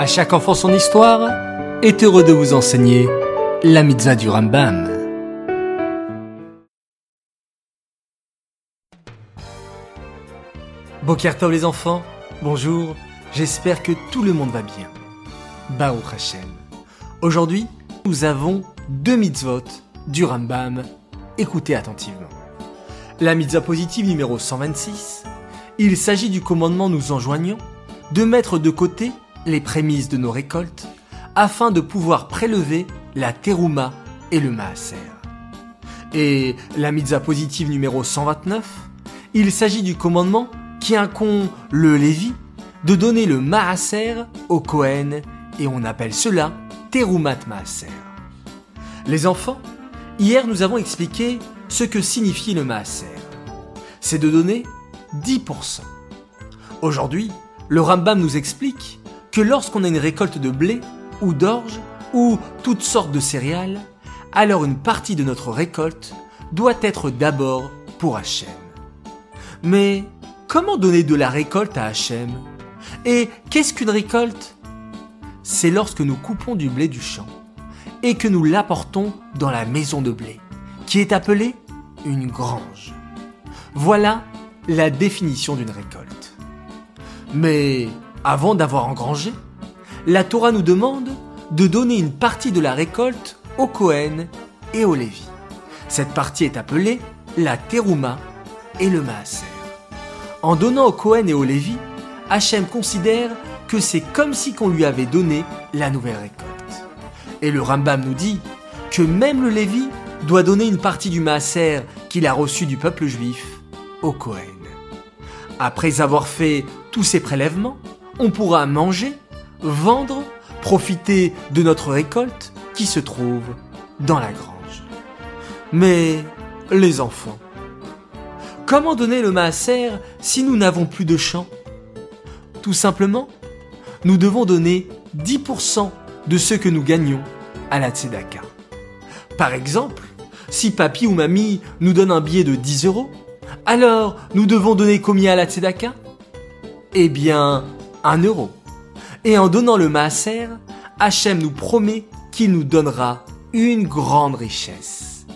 À chaque enfant son histoire est heureux de vous enseigner la mitzvah du Rambam. Bokertov les enfants, bonjour, j'espère que tout le monde va bien. Baruch Hashem. Aujourd'hui, nous avons deux mitzvot du Rambam. Écoutez attentivement. La mitzvah positive numéro 126, il s'agit du commandement nous enjoignant de mettre de côté les prémices de nos récoltes afin de pouvoir prélever la terouma et le maaser. Et la mitzvah positive numéro 129, il s'agit du commandement qui incombe le Lévi de donner le maaser au Kohen et on appelle cela terumat maaser. Les enfants, hier nous avons expliqué ce que signifie le maaser. C'est de donner 10%. Aujourd'hui, le Rambam nous explique que lorsqu'on a une récolte de blé ou d'orge ou toutes sortes de céréales, alors une partie de notre récolte doit être d'abord pour Hachem. Mais comment donner de la récolte à Hachem? Et qu'est-ce qu'une récolte? C'est lorsque nous coupons du blé du champ et que nous l'apportons dans la maison de blé, qui est appelée une grange. Voilà la définition d'une récolte. Mais avant d'avoir engrangé, la Torah nous demande de donner une partie de la récolte au Kohen et au Lévi. Cette partie est appelée la Teruma et le Maaser. En donnant au Kohen et au Lévi, Hachem considère que c'est comme si qu'on lui avait donné la nouvelle récolte. Et le Rambam nous dit que même le Lévi doit donner une partie du Maaser qu'il a reçu du peuple juif au Kohen. Après avoir fait tous ces prélèvements, on pourra manger, vendre, profiter de notre récolte qui se trouve dans la grange. Mais les enfants, comment donner le maaser si nous n'avons plus de champ? Tout simplement, nous devons donner 10% de ce que nous gagnons à la tzedaka. Par exemple, si papy ou mamie nous donne un billet de 10 euros, alors nous devons donner combien à la tzedaka? Eh bien, un euro. Et en donnant le maaser, Hachem nous promet qu'il nous donnera une grande richesse.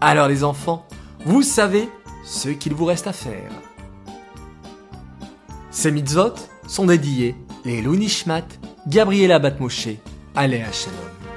Alors les enfants, vous savez ce qu'il vous reste à faire. Ces mitzvot sont dédiés les Lunishmat, Gabriela Batmoshe, Aléa Shalom.